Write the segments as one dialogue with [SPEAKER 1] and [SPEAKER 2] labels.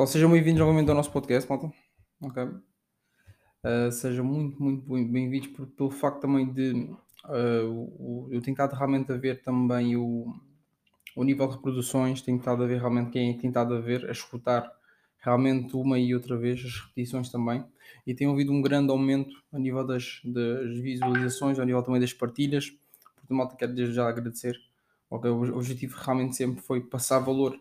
[SPEAKER 1] Pessoal, sejam bem-vindos novamente ao nosso podcast, malta. Uh, sejam muito, muito bem-vindos pelo facto também de uh, o, eu tenho estado realmente a ver também o, o nível de reproduções, tenho estado a ver realmente quem tem estado a ver, a escutar realmente uma e outra vez as repetições também e tenho ouvido um grande aumento a nível das, das visualizações, a nível também das partilhas. Portanto, malta, quero desde já agradecer. Okay? O objetivo realmente sempre foi passar valor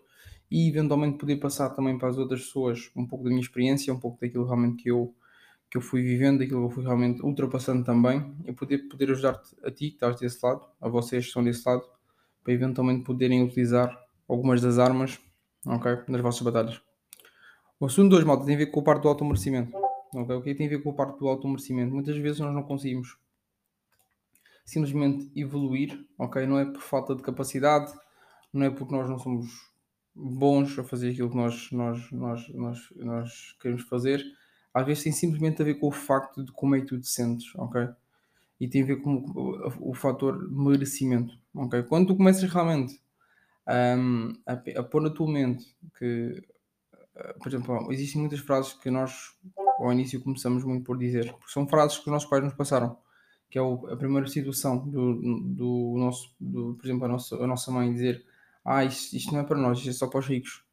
[SPEAKER 1] e eventualmente poder passar também para as outras pessoas um pouco da minha experiência, um pouco daquilo realmente que eu, que eu fui vivendo, daquilo que eu fui realmente ultrapassando também, e poder, poder ajudar-te a ti que estás desse lado, a vocês que estão desse lado, para eventualmente poderem utilizar algumas das armas okay, nas vossas batalhas. O assunto 2, malta, tem a ver com a parte do automerecimento. Okay? O que é tem a ver com a parte do automerecimento? Muitas vezes nós não conseguimos simplesmente evoluir, ok? Não é por falta de capacidade, não é porque nós não somos bons a fazer aquilo que nós, nós, nós, nós, nós queremos fazer, às vezes tem simplesmente a ver com o facto de como é que tu te sentes, ok? E tem a ver com o, o fator merecimento, ok? Quando tu começas realmente um, a, a pôr na tua mente que, uh, por exemplo, existem muitas frases que nós ao início começamos muito por dizer, porque são frases que os nossos pais nos passaram, que é o, a primeira situação do, do nosso, do, por exemplo, a nossa, a nossa mãe dizer ah, isto, isto não é para nós, isto é só para os ricos.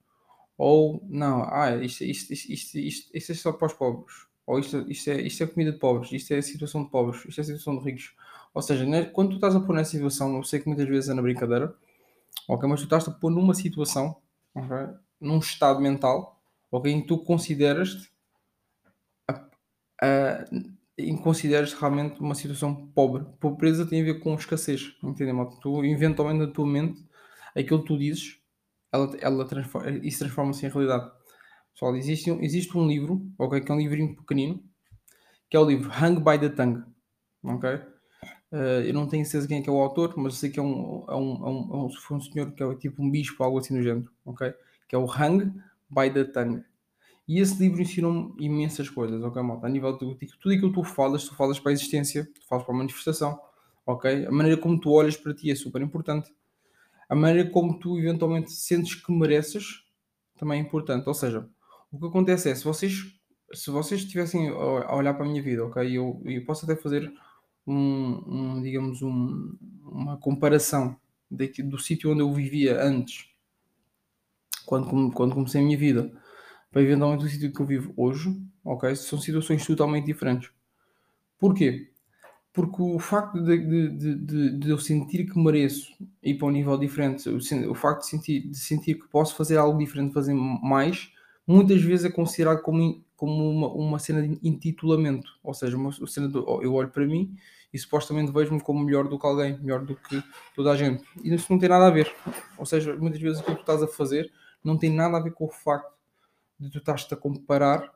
[SPEAKER 1] Ou, não, ah, isto, isto, isto, isto, isto, é só para os pobres. Ou isto, isto, é, isto é comida de pobres, isto é situação de pobres, isto é situação de ricos. Ou seja, né, quando tu estás a pôr nessa situação, eu sei que muitas vezes é na brincadeira, ok, mas tu estás a pôr numa situação, okay, num estado mental, ok, em que tu consideras-te em consideras realmente uma situação pobre. Pobreza tem a ver com escassez, entendeu? Tu eventualmente na tua mente aquilo que tu dizes, ela, ela transforma, isso transforma-se em realidade. Pessoal, existe, existe um livro, ok, que é um livrinho pequenino, que é o livro Hang by the Tongue, ok? Uh, eu não tenho certeza quem é que é o autor, mas sei que é um, é um, é um, é um, um senhor que é tipo um bispo, algo assim do género, ok? Que é o Hang by the Tongue. E esse livro ensinou-me imensas coisas, ok, malta? A nível de tudo aquilo que tu falas, tu falas para a existência, tu falas para a manifestação, ok? A maneira como tu olhas para ti é super importante a maneira como tu eventualmente sentes que mereces também é importante. Ou seja, o que acontece é, se vocês, se vocês estivessem a olhar para a minha vida, ok, eu, eu posso até fazer um, um digamos, um, uma comparação daqui, do sítio onde eu vivia antes, quando, quando comecei a minha vida, para eventualmente o sítio que eu vivo hoje, ok, são situações totalmente diferentes. Porquê? Porque o facto de, de, de, de, eu sentir que mereço ir para um nível diferente, o, o facto de sentir, de sentir que posso fazer algo diferente, fazer mais, muitas vezes é considerado como, como uma, uma cena de intitulamento. Ou seja, uma, uma cena de, eu olho para mim e supostamente vejo-me como melhor do que alguém, melhor do que toda a gente. E isso não tem nada a ver. Ou seja, muitas vezes o que tu estás a fazer não tem nada a ver com o facto de tu estás-te a comparar,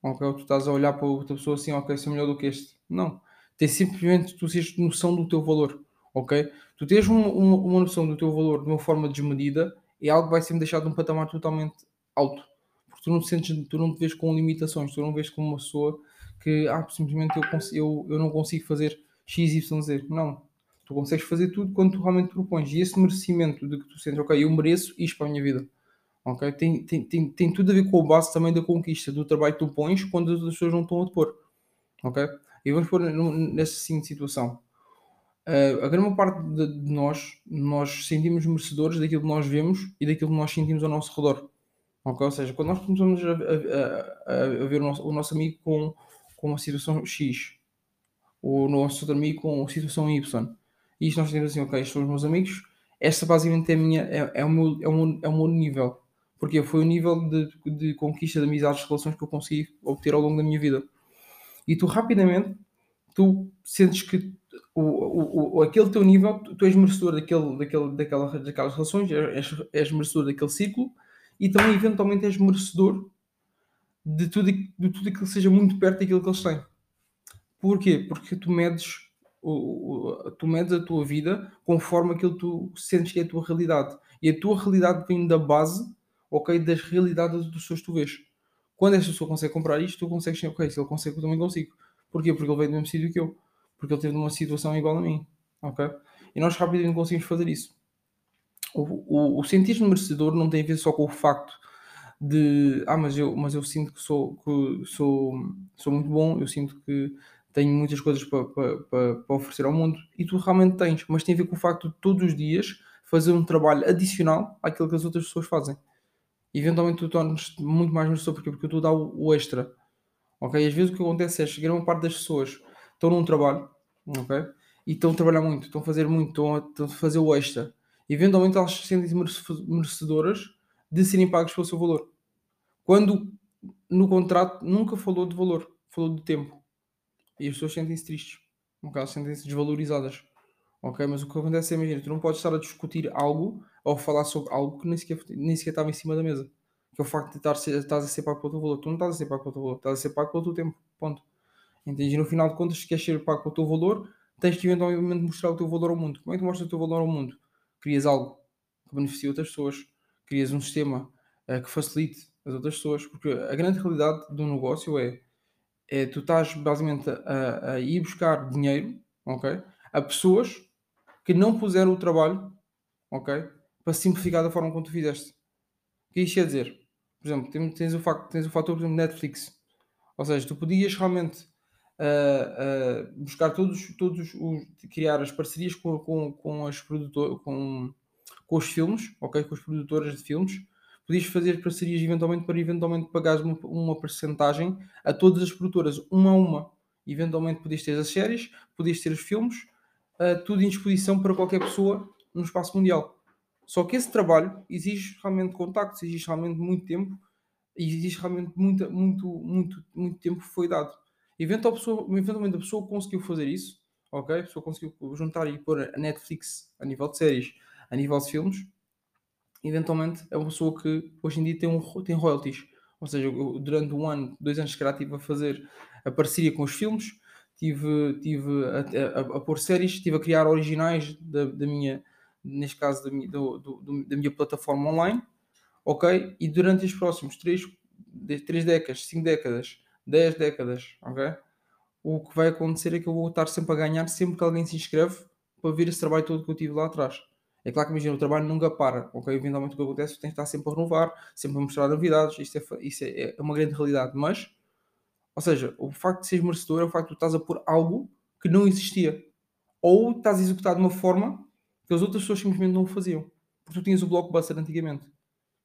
[SPEAKER 1] ok? Ou tu estás a olhar para outra pessoa assim, ok, sou melhor do que este. Não tem simplesmente tu tens noção do teu valor, ok? Tu tens uma, uma, uma, noção do teu valor de uma forma desmedida é algo que vai sempre deixar de um patamar totalmente alto. Porque tu não te sentes, tu não te vês com limitações, tu não vês como uma pessoa que ah, simplesmente eu, eu, eu não consigo fazer X, Y, Z. Não. Tu consegues fazer tudo quando tu realmente propões. E esse merecimento de que tu sentes, ok, eu mereço isto para a minha vida. Ok? Tem, tem, tem, tem tudo a ver com a base também da conquista, do trabalho que tu pões quando as pessoas não estão a te pôr. Ok? E vamos pôr nessa seguinte situação. Uh, a grande parte de, de, nós, nós sentimos merecedores daquilo que nós vemos e daquilo que nós sentimos ao nosso redor. Okay? Ou seja, quando nós começamos a, a, a, ver o nosso, o nosso, amigo com, com uma situação X, o nosso outro amigo com uma situação Y, e isto nós temos assim, ok, estes são os meus amigos, esta basicamente é, minha, é, é, o, meu, é, o, meu, é o meu nível. Porque foi o nível de, de conquista de amizades, de relações que eu consegui obter ao longo da minha vida e tu rapidamente tu sentes que o, o, o, aquele teu nível, tu, és merecedor daquele, daquele, daquela, daquelas relações, és, és merecedor daquele ciclo e também eventualmente és merecedor de tudo, de tudo aquilo que seja muito perto daquilo que eles têm. Porquê? Porque tu medes, o, tu medes a tua vida conforme aquilo que tu sentes que é a tua realidade. E a tua realidade vem da base, ok, das realidades dos seus tu vês. Quando esta pessoa consegue comprar isto, tu consegues ok, se ele consegue, eu também consigo. Porquê? Porque ele veio do mesmo sítio que eu. Porque ele teve uma situação igual a mim. Ok? E nós rapidamente conseguimos fazer isso. O, o, o sentir-se merecedor não tem a ver só com o facto de ah, mas eu, mas eu sinto que sou, que sou, sou muito bom, eu sinto que tenho muitas coisas para, para, para, para oferecer ao mundo e tu realmente tens, mas tem a ver com o facto de todos os dias fazer um trabalho adicional àquilo que as outras pessoas fazem. Eventualmente tu tornas-te muito mais merecedor porque, porque tu dá o, o extra. Ok? Às vezes o que acontece é que grande parte das pessoas estão num trabalho, ok? E estão a trabalhar muito, estão a fazer muito, estão a, estão a fazer o extra. Eventualmente elas se sentem merecedoras de serem pagas pelo seu valor. Quando no contrato nunca falou de valor, falou de tempo. E as pessoas sentem-se tristes. No caso, sentem-se desvalorizadas. Ok? Mas o que acontece é, imagina, tu não podes estar a discutir algo ou falar sobre algo que nem sequer, nem sequer estava em cima da mesa. Que é o facto de estar, estás a ser pago pelo teu valor. Tu não estás a ser pago pelo teu valor, estás a ser pago pelo teu tempo. Ponto. Entendi? E no final de contas, se queres ser pago pelo teu valor, tens que eventualmente mostrar o teu valor ao mundo. Como é que tu mostras o teu valor ao mundo? Crias algo que beneficie outras pessoas, crias um sistema uh, que facilite as outras pessoas, porque a grande realidade do negócio é, é tu estás basicamente a, a ir buscar dinheiro, ok? A pessoas que não puseram o trabalho, ok? Para simplificar da forma como tu fizeste. O que isto quer dizer? Por exemplo, tens o, facto, tens o fator, exemplo, Netflix. Ou seja, tu podias realmente uh, uh, buscar todos, todos os. criar as parcerias com, com, com as produtoras, com, com os filmes, ok? Com as produtoras de filmes. Podias fazer parcerias eventualmente para eventualmente pagares uma, uma percentagem a todas as produtoras, uma a uma. Eventualmente podias ter as séries, podias ter os filmes, uh, tudo em disposição para qualquer pessoa no espaço mundial. Só que esse trabalho exige realmente contactos, exige realmente muito tempo e exige realmente muito, muito, muito, muito tempo que foi dado. Eventualmente a, pessoa, eventualmente a pessoa conseguiu fazer isso, ok? A pessoa conseguiu juntar e pôr a Netflix a nível de séries, a nível de filmes. Eventualmente é uma pessoa que hoje em dia tem, um, tem royalties. Ou seja, durante um ano, dois anos, se calhar, estive a fazer a parceria com os filmes, tive, tive a, a, a, pôr séries, estive a criar originais da, da minha, neste caso da minha, do, do, da minha plataforma online, ok? E durante os próximos 3, 3 décadas, 5 décadas, 10 décadas, ok? O que vai acontecer é que eu vou estar sempre a ganhar sempre que alguém se inscreve para ver esse trabalho todo que eu tive lá atrás. É claro que imagina, o trabalho nunca para, ok? Eventualmente o que acontece é que estar sempre a renovar, sempre a mostrar novidades, isto é, isso é, é uma grande realidade, mas ou seja, o facto de seres merecedor é o facto de tu estás a pôr algo que não existia. Ou estás a executar de uma forma que as outras pessoas simplesmente não o faziam. Porque tu tinhas o Blockbuster antigamente.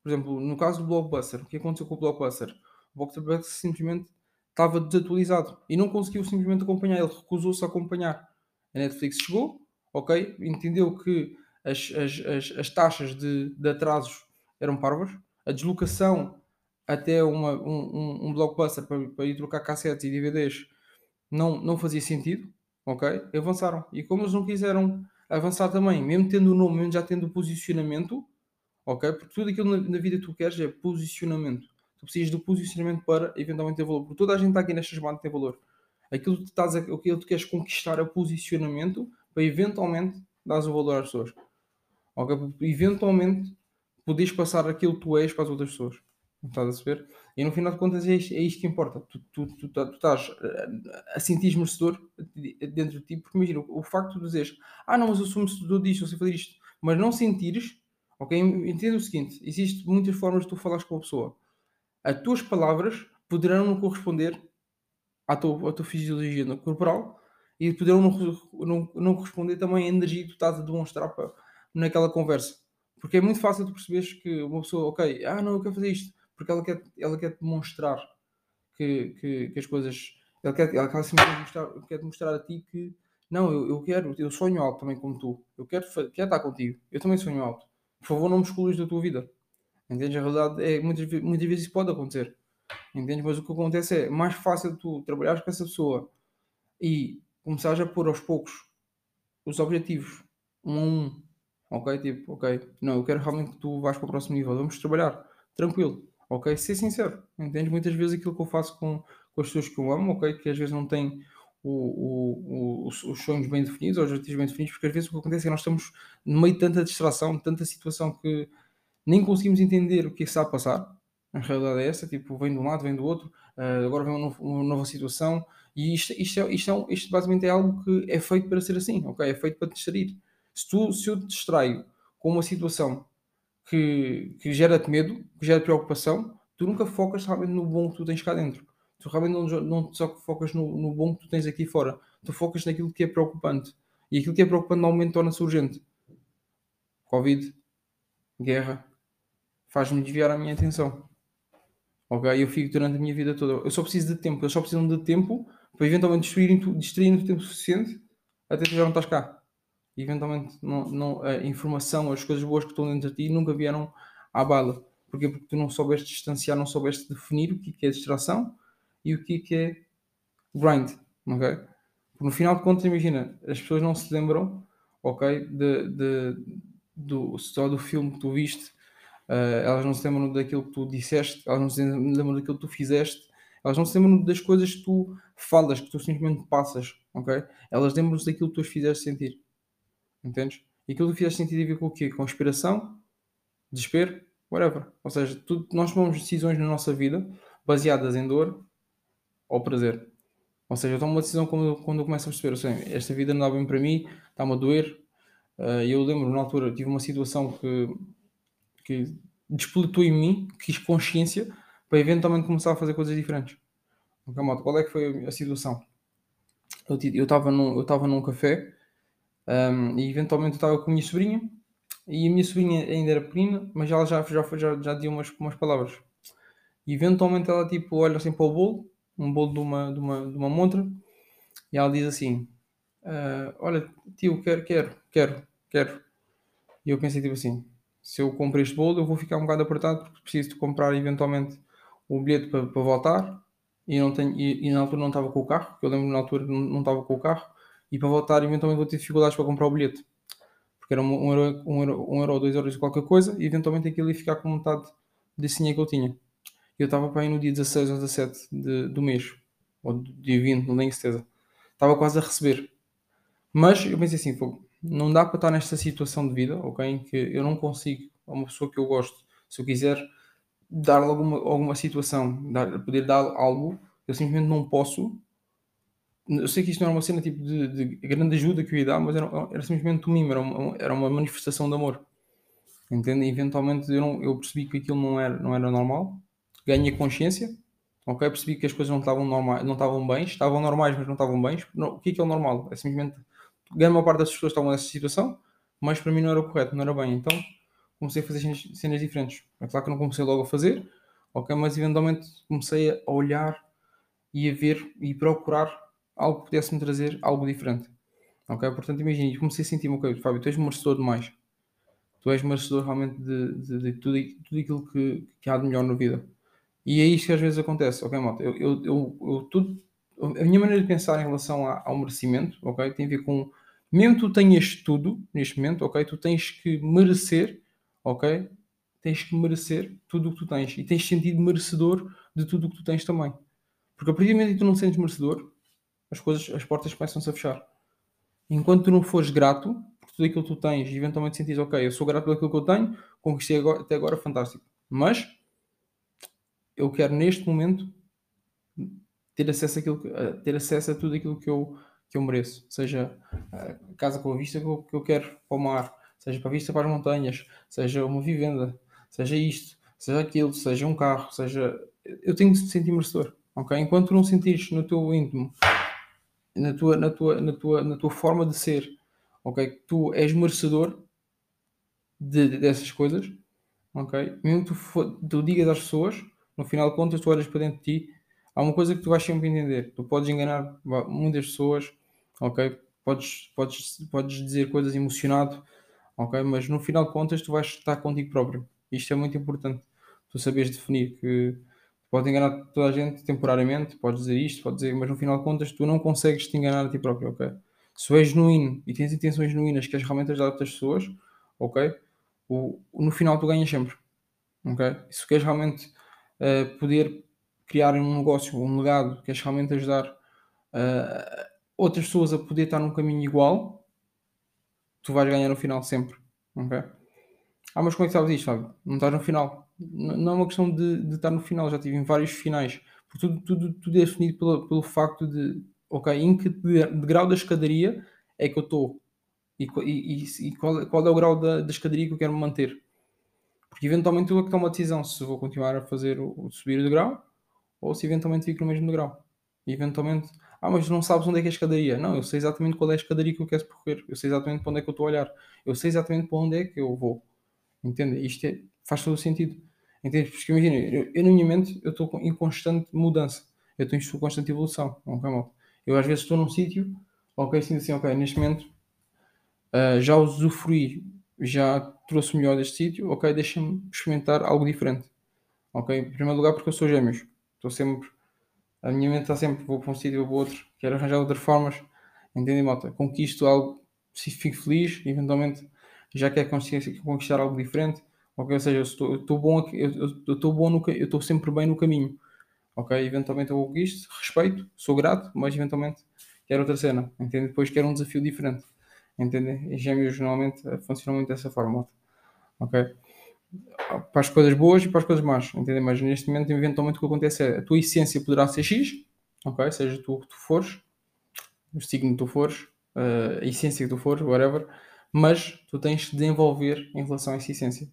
[SPEAKER 1] Por exemplo, no caso do Blockbuster, o que aconteceu com o Blockbuster? O Blockbuster simplesmente estava desatualizado e não conseguiu simplesmente acompanhar, ele recusou-se a acompanhar. A Netflix chegou, ok, entendeu que as, as, as, as taxas de, de atrasos eram parvas, a deslocação até uma, um, um, blockbuster para, para ir trocar cassetes e DVDs não, não fazia sentido, ok? Avançaram. E como eles não quiseram avançar também, mesmo tendo o nome, mesmo já tendo o posicionamento, ok? Porque tudo aquilo na, na vida que tu queres é posicionamento. Tu precisas do posicionamento para eventualmente ter valor. Porque toda a gente está aqui nesta chamada tem valor. Aquilo que, tu estás aquilo que tu queres conquistar é o posicionamento para eventualmente dar o valor às pessoas. Ok? Eventualmente poderes passar aquilo que tu és para as outras pessoas. Estás a saber? E no final de contas é isto, é isto que importa. Tu, tu, tu, tu, estás a sentir merecedor dentro de ti, porque imagina o, facto de dizeres, ah não, mas eu sou merecedor disto, eu sei fazer isto, mas não sentires, ok? Entenda o seguinte: existem muitas formas de tu falares com a pessoa. As tuas palavras poderão não corresponder à tua, à tua fisiologia corporal e poderão não, não, não corresponder também à energia que tu estás a demonstrar naquela conversa. Porque é muito fácil tu perceberes que uma pessoa, ok, ah não, eu quero fazer isto porque ela quer, ela quer demonstrar que, que, que as coisas. Ela quer, ela quer, mostrar, quer mostrar a ti que não, eu, eu quero, eu sonho alto também como tu. Eu quero, quero estar contigo. Eu também sonho alto. Por favor, não me excluas da tua vida. Entendes? A realidade é muitas, muitas vezes isso pode acontecer. Entendes? Mas o que acontece é mais fácil tu trabalhares com essa pessoa e começares a pôr aos poucos os objetivos um a um. Ok? Tipo, ok, não, eu quero realmente que tu vás para o próximo nível. Vamos trabalhar. Tranquilo ok? Ser sincero, entende? Muitas vezes aquilo que eu faço com, com as pessoas que eu amo, ok? Que às vezes não têm o, o, o, os, os, sonhos bem definidos, os objetivos bem definidos, porque às vezes o que acontece é que nós estamos no meio de tanta distração, de tanta situação que nem conseguimos entender o que é está a passar. A realidade é essa, tipo, vem de um lado, vem do outro, uh, agora vem uma, uma, nova situação, e isto, isto, é, isto, é, isto basicamente é algo que é feito para ser assim, ok? É feito para te distrair. Se, tu, se eu te distraio com uma situação que, que gera-te medo, que gera preocupação, tu nunca focas realmente no bom que tu tens cá dentro. Tu realmente não, não só focas no, no bom que tu tens aqui fora, tu focas naquilo que é preocupante. E aquilo que é preocupante normalmente torna-se urgente. Covid, guerra, faz-me desviar a minha atenção. Ok? Eu fico durante a minha vida toda. Eu só preciso de tempo. Eu só preciso de tempo para eventualmente distrair, distrair o tempo suficiente até que já não estás cá. Eventualmente não, não, a informação, as coisas boas que estão dentro de ti nunca vieram à bala. Porquê? Porque tu não soubeste distanciar, não soubeste definir o que é distração e o que é grind. Ok? Porque no final de contas, imagina, as pessoas não se lembram, ok, de, de, do, só do filme que tu viste, uh, elas não se lembram daquilo que tu disseste, elas não se lembram daquilo que tu fizeste, elas não se lembram das coisas que tu falas, que tu simplesmente passas, ok? Elas lembram-se daquilo que tu as fizeste sentir, entendes? E aquilo que fizeste a ver com o quê? Com inspiração, desespero, whatever. Ou seja, tudo, nós tomamos decisões na nossa vida baseadas em dor ou prazer. Ou seja, eu tomo uma decisão quando, quando eu começo a perceber, assim, esta vida não dá bem para mim, está-me a doer. Uh, eu lembro, na altura, tive uma situação que, que despletou em mim, quis consciência, para eventualmente começar a fazer coisas diferentes. Okay, qual é que foi a situação? Eu estava num, eu num café um, e eventualmente estava com a minha sobrinha e a minha sobrinha ainda era pequena, mas ela já, já, já, já dizia umas, umas palavras. E eventualmente ela tipo olha assim para o bolo, um bolo de uma, de uma, de uma montra, e ela diz assim: uh, Olha, tio, quero, quero, quero, quero. E eu pensei tipo assim: se eu compro este bolo, eu vou ficar um bocado apertado porque preciso de comprar eventualmente o bilhete para, para voltar e, não tenho, e, e, na altura não estava com o carro, eu lembro na altura não, não estava com o carro, e para voltar eventualmente vou ter dificuldades para comprar o bilhete, porque era um, um, euro, um, euro, um euro ou dois euros de qualquer coisa, e eventualmente aquilo ia ficar com metade desse dinheiro que eu tinha. Eu estava para aí no dia 16 ou 17 de, do mês, ou do dia 20, não tenho certeza. Estava quase a receber. Mas eu pensei assim, não dá para estar nesta situação de vida, ok? Em que eu não consigo, a uma pessoa que eu gosto, se eu quiser dar alguma, alguma situação, dar, poder dar algo, eu simplesmente não posso. Eu sei que isto não era uma cena tipo de, de grande ajuda que eu ia dar, mas era, era simplesmente um mimo, era uma, era uma manifestação de amor. Entende? Eventualmente eu, não, eu percebi que aquilo não era, não era normal, ganhei consciência, ok? Percebi que as coisas não estavam normais, não estavam bem, estavam normais, mas não estavam bem. O que é que é o normal? É simplesmente grande maior parte das pessoas estavam nessa situação, mas para mim não era o correto, não era bem. Então comecei a fazer cenas, cenas diferentes. É claro que não comecei logo a fazer, ok, mas eventualmente comecei a olhar e a ver e procurar algo que pudesse me trazer algo diferente. Ok? Portanto, imagine, comecei a sentir-me, ok, Fábio, tu és merecedor de mais. Tu és merecedor realmente de, de, de tudo, tudo aquilo que, que há de melhor na vida. E é isto que às vezes acontece, ok, malta? Eu, eu, eu, eu tudo, a minha maneira de pensar em relação ao merecimento, ok, tem a ver com, mesmo tu tenhas tudo neste momento, ok, tu tens que merecer ok? Tens que merecer tudo o que tu tens e tens sentido merecedor de tudo o que tu tens também. Porque a partir do momento que tu não sentes merecedor, as coisas, as portas começam-se a fechar. Enquanto tu não fores grato por tudo aquilo que tu tens e eventualmente sentires, ok, eu sou grato por aquilo que eu tenho, conquistei agora, até agora, fantástico. Mas eu quero neste momento ter acesso, àquilo, ter acesso a tudo aquilo que eu, que eu mereço. Seja a casa com a vista que eu, que eu quero para o mar, seja para vista para as montanhas, seja uma vivenda, seja isto, seja aquilo, seja um carro, seja. Eu tenho me sentir merecedor, ok? Enquanto não sentires no teu íntimo, na tua, na tua, na tua, na tua forma de ser, ok? Tu és merecedor de, de, dessas coisas, ok? Mesmo tu, for, tu digas às pessoas, no final de contas, tu olhas para dentro de ti, há uma coisa que tu vais sempre entender. Tu podes enganar muitas pessoas, ok? Podes, podes, podes dizer coisas emocionado, ok? Mas no final de contas tu vais estar contigo próprio. Isto é muito importante. Tu saberes definir que pode enganar toda a gente temporariamente, podes dizer isto, podes dizer, mas no final de contas tu não consegues te enganar a ti próprio, ok? Se és genuíno e tens intenções genuínas que realmente ajudar outras pessoas, ok? O, no final tu ganhas sempre, ok? Se queres realmente uh, poder criar um negócio, um legado, queres realmente ajudar uh, outras pessoas a poder estar num caminho igual, tu vais ganhar no final sempre. Ok? Ah, mas como é que sabes isto, Fábio? Não estás no final. Não é uma questão de, de estar no final, já tive em vários finais. Porque tudo, tudo, tudo é definido pelo, pelo facto de, ok, em que de, de grau da escadaria é que eu estou? E, e, e qual, qual, é o grau da, da escadaria que eu quero manter? Porque eventualmente eu é que tomo a decisão se vou continuar a fazer o, subir de grau ou se eventualmente fico no mesmo degrau. E eventualmente, ah, mas não sabes onde é que é a escadaria. Não, eu sei exatamente qual é a escadaria que eu quero percorrer. Eu sei exatamente para onde é que eu estou a olhar. Eu sei exatamente para onde é que eu vou. Entende? Isto é, faz todo o sentido. Entende? Porque imagina, eu, eu na minha mente eu estou em constante mudança. Eu estou em constante evolução. Ok, mal. Eu às vezes estou num sítio, ok, sinto assim, ok, neste momento uh, já usufruí, já trouxe melhor deste sítio, ok, deixa-me experimentar algo diferente. Ok? Em primeiro lugar porque eu sou gêmeos. Estou sempre. A minha mente está sempre, vou para um sítio, vou para outro, quero arranjar outras formas. Entendem, malta? Conquisto algo, se fico feliz, eventualmente já quero conquistar algo diferente. Ok? Ou seja, eu estou, bom, aqui, eu, estou bom no, eu estou sempre bem no caminho. Ok? Eventualmente eu conquisto, respeito, sou grato, mas eventualmente quero outra cena. Entende? Depois quero um desafio diferente. Entendem? E gêmeos normalmente funcionam muito dessa forma. Ok? para as coisas boas e para as coisas más, entendeu? Mas neste momento, eventualmente, o que acontece é a tua essência poderá ser X, ok? Seja tu o que tu fores, o signo que tu fores, a essência que tu fores, whatever, mas tu tens de desenvolver em relação a essa essência.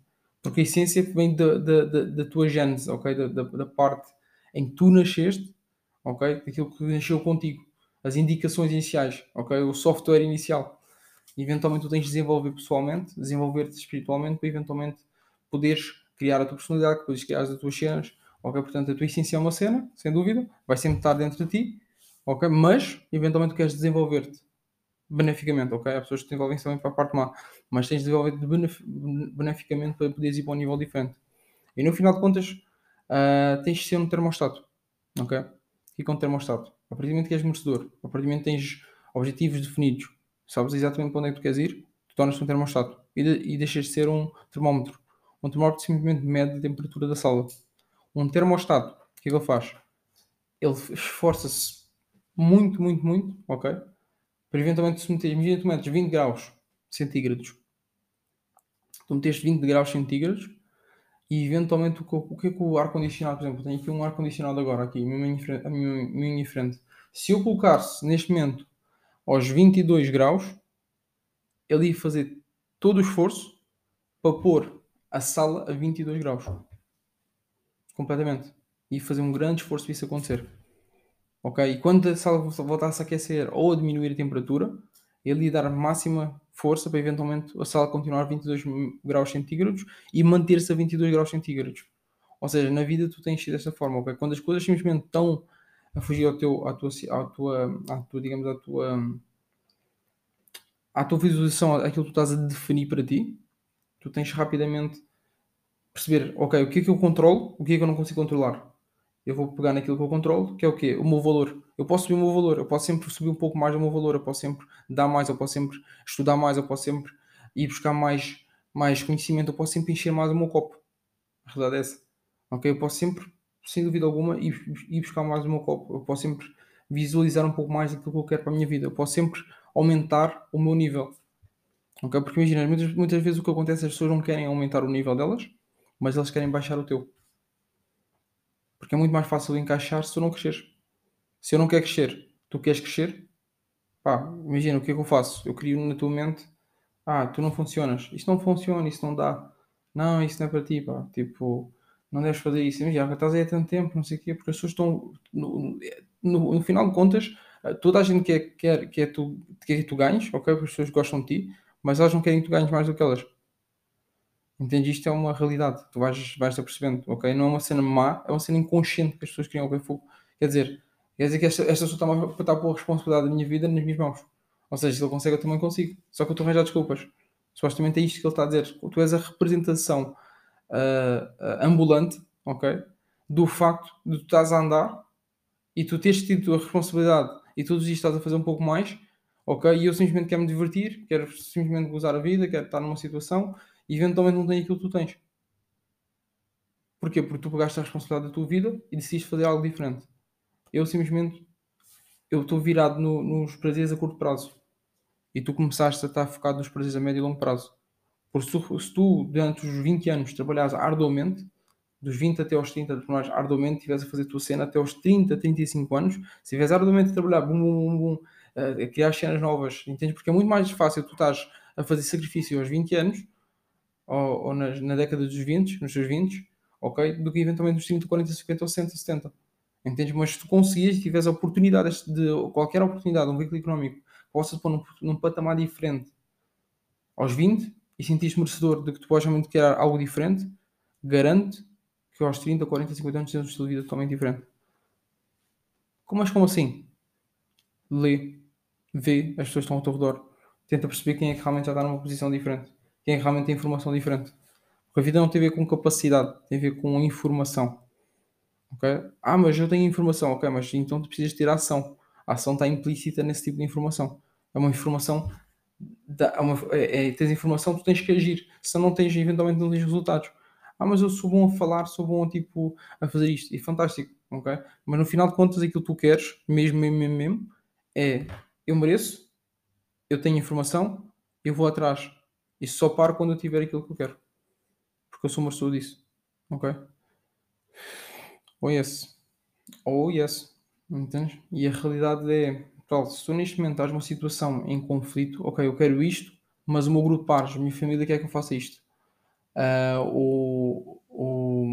[SPEAKER 1] Porque a essência vem da, da, da, da tua gênese, ok? Da, da, da, parte em que tu nasceste, ok? Daquilo que nasceu contigo. As indicações iniciais, ok? O software inicial. E, eventualmente tu tens de desenvolver pessoalmente, desenvolver-te espiritualmente para eventualmente poderes criar a tua personalidade, poderes criar as tuas cenas, ok? Portanto, a tua essência é uma cena, sem dúvida, vai sempre estar dentro de ti, ok? Mas, eventualmente, queres desenvolver-te beneficamente, ok? Há pessoas que desenvolvem também para a parte má, mas tens de desenvolver-te beneficamente para poderes ir para um nível diferente. E no final de contas, uh, tens de ser um termostato, ok? Fica um termostato. A partir do momento que és merecedor, a partir do momento que tens objetivos definidos, sabes exatamente para onde é que tu queres ir, tu tornas-te um termostato e, de, e deixas de ser um termómetro. Um termómetro simplesmente mede a temperatura da sala. Um termostato, o que é que ele faz? Ele esforça-se muito, muito, muito, ok? Para eventualmente se meter, imagina tu metes 20 graus centígrados. Tu meteste 20 graus centígrados e eventualmente o que, é que o ar-condicionado, por exemplo, tenho aqui um ar-condicionado agora, aqui, a minha, frente. Se eu colocasse neste momento aos 22 graus, ele ia fazer todo o esforço para pôr a sala a 22 graus. Completamente. E fazer um grande esforço para isso acontecer. Ok? E quando a sala voltasse a aquecer ou a diminuir a temperatura, ele ia dar máxima força para eventualmente a sala continuar a 22 graus centígrados e manter-se a 22 graus centígrados. Ou seja, na vida tu tens sido desta forma, ok? Quando as coisas simplesmente estão a fugir ao teu, à tua, à tua, à tua digamos, à tua, à tua visualização, aquilo que tu estás a definir para ti, tu tens rapidamente perceber, ok, o que é que eu controlo, o que é que eu não consigo controlar. Eu vou pegar naquilo que eu controlo, que é o quê? O meu valor. Eu posso subir o meu valor, eu posso sempre subir um pouco mais o meu valor, eu posso sempre dar mais, eu posso sempre estudar mais, eu posso sempre ir buscar mais, mais conhecimento, eu posso sempre encher mais o meu copo. A realidade é essa. Ok? Eu posso sempre, sem dúvida alguma, ir, ir buscar mais o meu copo. Eu posso sempre visualizar um pouco mais aquilo que eu quero para a minha vida. Eu posso sempre aumentar o meu nível. Ok? Porque imagina, muitas, muitas vezes o que acontece é as pessoas não querem aumentar o nível delas, mas eles querem baixar o teu. Porque é muito mais fácil encaixar se tu não cresceres. Se eu não quero crescer, tu queres crescer, pá, imagina o que é que eu faço? Eu crio na tua mente, ah, tu não funcionas, isto não funciona, isto não dá, não, isso não é para ti, pá, tipo, não deves fazer isso, imagina, estás aí há tanto tempo, não sei o quê, porque as pessoas estão, no, no, no final de contas, toda a gente quer, quer, quer, tu, quer que tu ganhes, ok, porque as pessoas gostam de ti, mas elas não querem que tu ganhes mais do que elas. Entende? Isto é uma realidade. Tu vais, vais percebendo, ok? Não é uma cena má, é uma cena inconsciente que as pessoas criam, ok? Fogo. Quer dizer, quer dizer que esta, pessoa está a estar por a responsabilidade da minha vida nas minhas mãos. Ou seja, se ele consegue, eu também consigo. Só que eu estou a arranjar desculpas. Supostamente é isto que ele está a dizer. Tu és a representação uh, ambulante, ok? Do facto de tu estás a andar e tu teres tido a responsabilidade e todos os dias estás a fazer um pouco mais, ok? E eu simplesmente quero me divertir, quero simplesmente gozar a vida, quero estar numa situação eventualmente não tem aquilo que tu tens. Porquê? Porque tu pegaste a responsabilidade da tua vida e decidiste fazer algo diferente. Eu simplesmente eu estou virado no, nos prazeres a curto prazo. E tu começaste a estar focado nos prazeres a médio e longo prazo. Porque se tu, durante os 20 anos trabalhares arduamente, dos 20 até aos 30 trabalhares arduamente, estiveres a fazer a tua cena até aos 30, 35 anos, se estiveres arduamente a trabalhar, bum, bum, bum, a criar cenas novas, entendes? Porque é muito mais fácil tu estás a fazer sacrifício aos 20 anos ou, ou nas, na década dos 20, nos seus 20, ok? Do que eventualmente nos 30, 40, 50 ou 60, 70. Entendes? Mas se tu conseguires, tiveres a oportunidade de qualquer oportunidade, um veículo económico, possa pôr num, num patamar diferente aos 20 e sentires merecedor de que tu podes realmente criar algo diferente, garante que aos 30, 40, 50 anos tens um estilo de vida totalmente diferente. Como, mas como assim? Lê, vê as pessoas que estão ao teu redor, tenta perceber quem é que realmente já está numa posição diferente, quem é realmente tem informação diferente. Porque a vida não tem a ver com capacidade, tem a ver com informação. Ok? Ah, mas eu tenho informação, ok, mas então tu precisas ter ação. A ação está implícita nesse tipo de informação. É uma informação, da, é uma, é, é, tens informação, tu tens que agir. Se não tens, eventualmente não tens resultados. Ah, mas eu sou bom a falar, sou bom tipo, a fazer isto. E fantástico, ok? Mas no final de contas, aquilo que tu queres, mesmo, mesmo, mesmo, mesmo é eu mereço, eu tenho informação, eu vou atrás. E só paro quando eu tiver aquilo que eu quero. Porque eu sou merecedor disso. Ok? Oh yes. Oh yes. Entendes? E a realidade é, tal, se tu neste momento estás numa situação em conflito, ok, eu quero isto, mas o meu grupo de pares, a minha família quer que eu faça isto. Uh, o, o,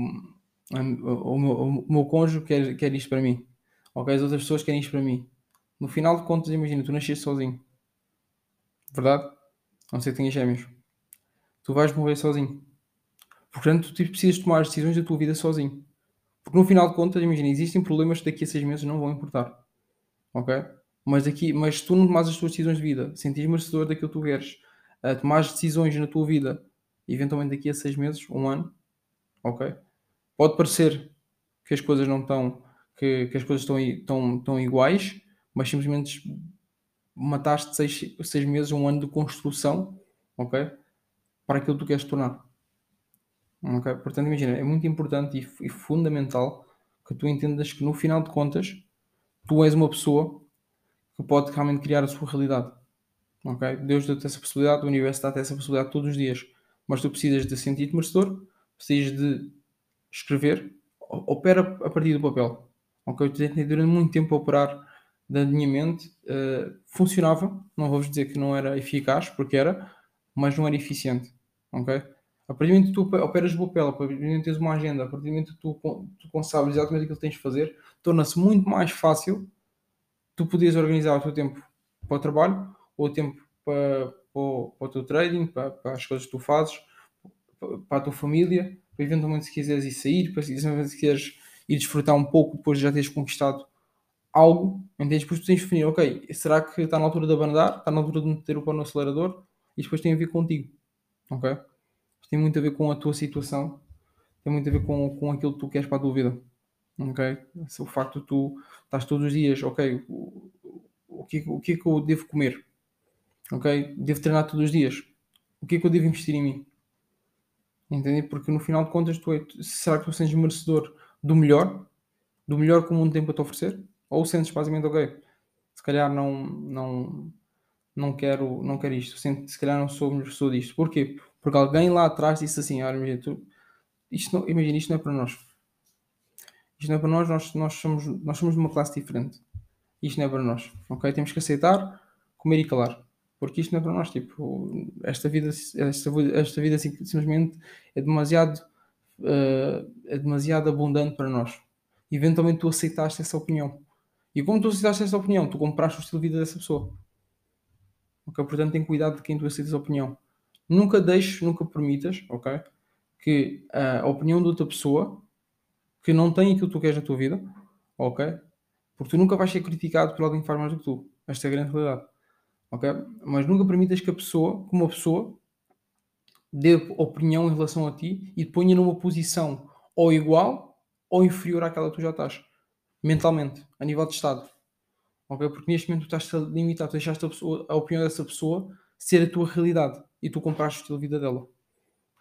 [SPEAKER 1] o, meu, o meu cônjuge quer, quer isto para mim. Ok, as outras pessoas querem isto para mim. No final de contas, imagina, tu nasceste sozinho. Verdade? A não ser que tenhas gêmeos. Tu vais morrer sozinho. Portanto, tu precisas tomar as decisões da tua vida sozinho. Porque no final de contas, imagina, existem problemas que daqui a seis meses não vão importar. Ok? Mas, aqui, mas tu não tomas as tuas decisões de vida, sentires merecedor daquilo que tu queres, uh, tomares decisões na tua vida, eventualmente daqui a seis meses, um ano, ok? Pode parecer que as coisas não estão, que, que as coisas estão, estão, estão iguais, mas simplesmente mataste seis, seis meses, um ano de construção, ok? Para aquilo que tu queres tornar. Okay? Portanto, imagina, é muito importante e, e, fundamental que tu entendas que no final de contas tu és uma pessoa que pode realmente criar a sua realidade. Okay? Deus deu-te essa possibilidade, o universo dá-te essa possibilidade todos os dias. Mas tu precisas de sentir-te merecedor, precisas de escrever, opera a partir do papel. Ok? Eu tentei durante muito tempo a operar da minha mente, uh, funcionava, não vou-vos dizer que não era eficaz, porque era, mas não era eficiente. Ok? A partir do momento que tu operas o papel, a partir do momento que tens uma agenda, a partir do momento que tu, tu sabes exatamente aquilo que tens de fazer, torna-se muito mais fácil tu poderes organizar o teu tempo para o trabalho, ou o tempo para, para, para o teu trading, para, para, as coisas que tu fazes, para a tua família, para eventualmente se quiseres ir sair, para se quiseres ir desfrutar um pouco depois de já teres conquistado algo, entendes? Depois tu tens de definir, ok, será que está na altura de abandonar? Está na altura de meter o pão no acelerador? E depois tem a ver contigo, ok? tem muito a ver com a tua situação, tem muito a ver com, com aquilo que tu queres para a tua vida. Ok? O facto de tu estás todos os dias, ok, o, o, que, o que é que eu devo comer? Ok? Devo treinar todos os dias. O que é que eu devo investir em mim? Entende? Porque no final de contas, tu é, será que tu sentes merecedor do melhor? Do melhor que o mundo tem para te oferecer? Ou sentes basicamente, ok, se calhar não, não, não quero, não quero isto, se calhar não sou merecedor disto. Porquê? Porque alguém lá atrás disse assim: olha, imagina, tu, isto não, imagina, isto não é para nós. Isto não é para nós, nós, nós, somos, nós somos de uma classe diferente. Isto não é para nós. Ok? Temos que aceitar, comer e calar. Porque isto não é para nós. Tipo, esta vida, esta, esta vida simplesmente é demasiado, uh, é demasiado abundante para nós. Eventualmente tu aceitaste essa opinião. E como tu aceitaste essa opinião, tu compraste o estilo de vida dessa pessoa. Ok? Portanto, tem cuidado de quem tu aceitas a opinião. Nunca deixes, nunca permitas, ok? Que a opinião de outra pessoa que não tem aquilo que tu queres na tua vida, ok? Porque tu nunca vais ser criticado por alguém que faz mais do que tu. Esta é a grande realidade. Ok? Mas nunca permitas que a pessoa, como uma pessoa, dê opinião em relação a ti e te ponha numa posição ou igual ou inferior àquela que tu já estás. Mentalmente, a nível de estado. Ok? Porque neste momento tu estás a deixaste a, pessoa, a opinião dessa pessoa ser a tua realidade e tu compraste o estilo de vida dela.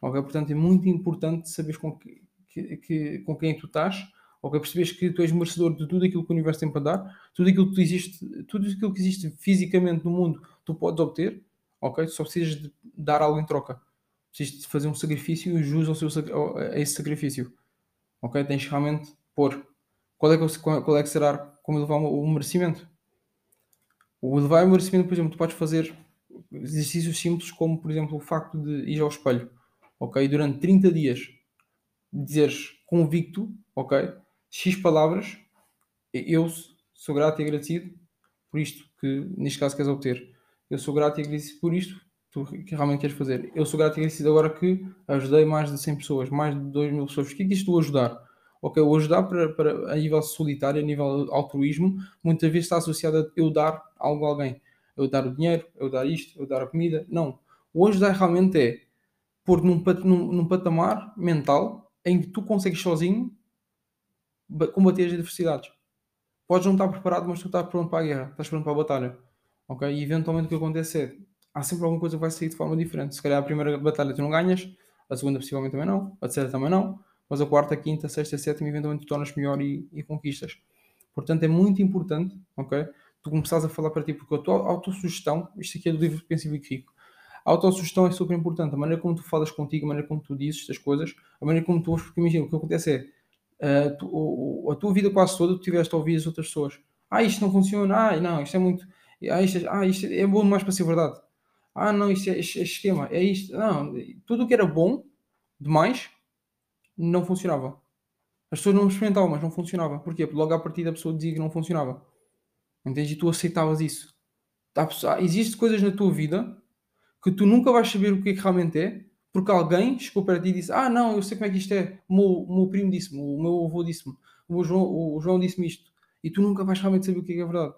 [SPEAKER 1] Ok? Portanto, é muito importante saberes com, que, que, com quem é tu estás, ok? Percebes que tu és merecedor de tudo aquilo que o universo tem para dar, tudo aquilo que existe, tudo aquilo que existe fisicamente no mundo, tu podes obter, ok? Tu só precisas de dar algo em troca. Precisas de fazer um sacrifício e jus ao seu, a esse sacrifício. Ok? Tens realmente pôr. Qual é que, qual é que será como elevar o merecimento? O elevar o merecimento, por exemplo, tu podes fazer exercícios simples como, por exemplo, o facto de ir ao espelho. ok? Durante 30 dias, dizeres convicto, ok? X palavras, eu sou grato e agradecido por isto que neste caso queres obter. Eu sou grato e agradecido por isto que realmente queres fazer. Eu sou grato e agradecido agora que ajudei mais de 100 pessoas, mais de 2 mil pessoas. O que é que isto ajudar? Ok, o ajudar para, para, a nível solitário, a nível altruísmo, muitas vezes está associado a eu dar algo a alguém. Eu dar o dinheiro, eu dar isto, eu dar a comida. Não. O ajudar realmente é pôr num, num, num patamar mental em que tu consegues sozinho combater as adversidades. Podes não estar preparado, mas tu estás pronto para a guerra, estás pronto para a batalha. Ok? E eventualmente o que acontece é há sempre alguma coisa que vai sair de forma diferente. Se calhar a primeira batalha tu não ganhas, a segunda possivelmente também não, a terceira também não, mas a quarta, a quinta, a sexta, a sétima eventualmente tu tornas melhor e, e conquistas. Portanto, é muito importante, ok? Tu começares a falar para ti, porque a tua autossugestão, isto aqui é do livro Pensa e Rico, a autossugestão é super importante, a maneira como tu falas contigo, a maneira como tu dizes estas coisas, a maneira como tu ouves, porque imagina, o que acontece é, uh, tu, a tua vida quase toda tu tiveste a ouvir as outras pessoas. Ah, isto não funciona, ah, não, isto é muito, ah, isto, é, ah, isto é bom demais para ser verdade. Ah, não, isto é, isto é esquema, é isto. Não, tudo o que era bom demais não funcionava. As pessoas não experimentavam, mas não funcionava. Porquê? Porque logo à partida a pessoa dizia que não funcionava. Entende? E tu aceitavas isso. Existem coisas na tua vida que tu nunca vais saber o que é que realmente é, porque alguém chegou para ti e disse: Ah, não, eu sei como é que isto é. O meu, o meu primo disse-me, o meu avô disse-me, o João, o João disse-me isto. E tu nunca vais realmente saber o que é que é verdade.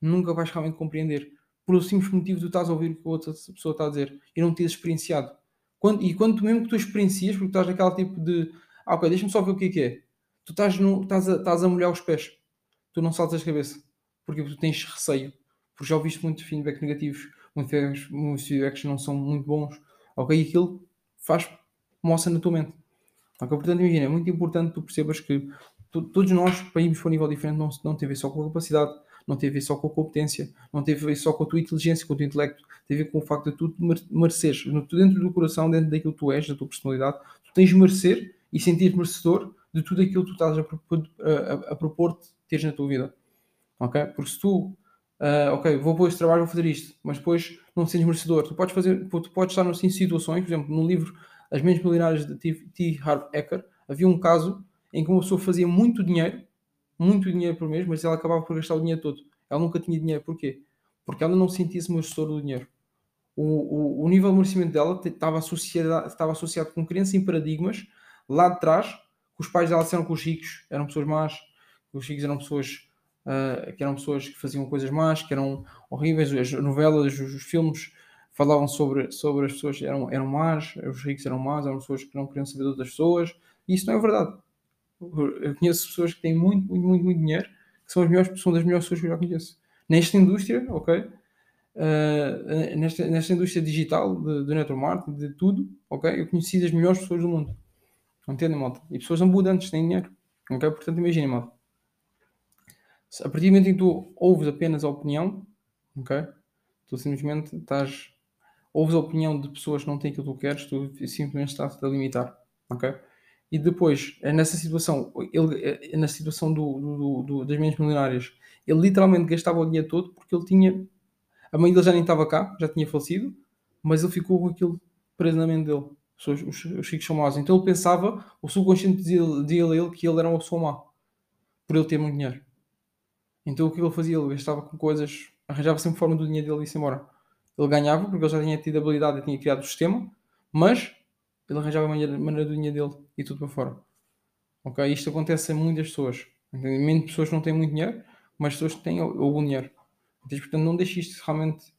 [SPEAKER 1] Nunca vais realmente compreender por o simples motivo de tu estás a ouvir o que a outra pessoa está a dizer e não teres experienciado. Quando, e quando mesmo que tu experiencias, porque estás naquele tipo de ah, ok, deixa-me só ver o que é que é. Tu estás, no, estás, a, estás a molhar os pés, tu não saltas a cabeça, porque tu tens receio, porque já ouviste muitos feedback negativos, muitos muitos feedbacks não são muito bons, ok? E aquilo faz moça na tua mente. Ok? Portanto, imagina, é muito importante tu percebas que tu, todos nós, para irmos para um nível diferente, não, não tem a ver só com a capacidade, não tem a ver só com a competência, não tem a ver só com a tua inteligência, com o teu intelecto, tem a ver com o facto de tu mereceres, dentro do coração, dentro daquilo que tu és, da tua personalidade, tu tens de merecer e sentir merecedor de tudo aquilo que tu estás a, propor, a, a propor-te teres na tua vida. Ok? Porque se tu, uh, ok, vou pôr este trabalho, vou fazer isto, mas depois não te sentes merecedor, tu podes fazer, tu podes estar assim, em situações, por exemplo, no livro As Mentes Milionárias de T. T. Harv Eker, havia um caso em que uma pessoa fazia muito dinheiro muito dinheiro por mês, mas ela acabava por gastar o dinheiro todo. Ela nunca tinha dinheiro. Porquê? Porque ela não sentia-se merecedora do dinheiro. O, o, o, nível de merecimento dela estava associado, estava associado com crença em paradigmas lá de trás, que os pais dela disseram que os ricos eram pessoas más, que os ricos eram pessoas uh, que eram pessoas que faziam coisas más, que eram horríveis, as novelas, os, os filmes falavam sobre, sobre as pessoas eram, eram más, os ricos eram más, eram pessoas que não queriam saber de outras pessoas, e isso não é verdade. Eu conheço pessoas que têm muito, muito, muito, muito dinheiro, que são as melhores, são das melhores pessoas que eu já conheço. Nesta indústria, ok? Uh, nesta, nesta indústria digital, do network marketing, de tudo, ok? Eu conheci das melhores pessoas do mundo. Entendem, malta? E pessoas abundantes, têm dinheiro. Ok? Portanto, imagina, malta. A partir do momento em que tu ouves apenas a opinião, ok? Tu simplesmente estás. Ouves a opinião de pessoas que não têm aquilo que tu queres, tu simplesmente estás a limitar, ok? E depois, é nessa situação, ele, é na situação do, do, do, das mentes milionárias, ele literalmente gastava o dinheiro todo porque ele tinha. A mãe dele já nem estava cá, já tinha falecido, mas ele ficou com aquilo preso na mente dele. Os, os, os são maus. Então ele pensava, o subconsciente dizia, dizia ele que ele era uma pessoa má, por ele ter muito dinheiro. Então o que ele fazia? Ele gastava com coisas, arranjava sempre forma do dinheiro dele ir-se embora. Ele ganhava porque ele já tinha tido habilidade e tinha criado o sistema, mas ele arranjava a maneira, maneira do dinheiro dele e tudo para fora. Ok? Isto acontece a muitas pessoas. Menos pessoas que não têm muito dinheiro, mas pessoas que têm algum dinheiro. Portanto, não deixes isto realmente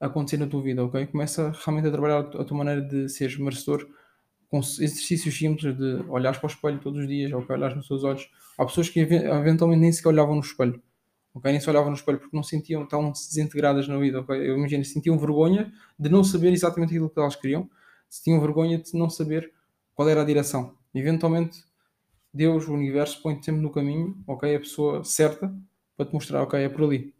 [SPEAKER 1] acontecer na tua vida, ok? Começa realmente a trabalhar a tua maneira de seres merecedor com exercícios simples de olhares para o espelho todos os dias, ok? Olhares nos teus olhos. Há pessoas que eventualmente nem sequer olhavam no espelho, ok? Nem se olhavam no espelho porque não sentiam, tão desintegradas na vida, ok? Eu imagino, sentiam vergonha de não saber exatamente aquilo que elas queriam se tinham vergonha de não saber qual era a direção. Eventualmente, Deus, o universo, põe-te sempre no caminho, ok? A pessoa certa para te mostrar, ok, é por ali.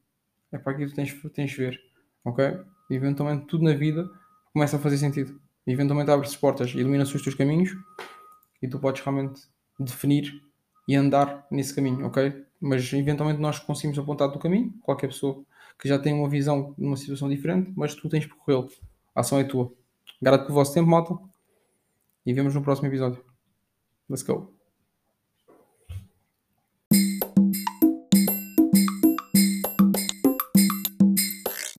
[SPEAKER 1] É para aqui que tu tens, tens de ver, ok? Eventualmente, tudo na vida começa a fazer sentido. Eventualmente, abre-se portas, ilumina-se os teus caminhos e tu podes realmente definir e andar nesse caminho, ok? Mas eventualmente nós conseguimos apontar do caminho, qualquer pessoa que já tem uma visão de uma situação diferente, mas tu tens que percorrê-lo. A ação é tua. Grato pelo vosso tempo, malta. e vemos no próximo episódio. Let's go.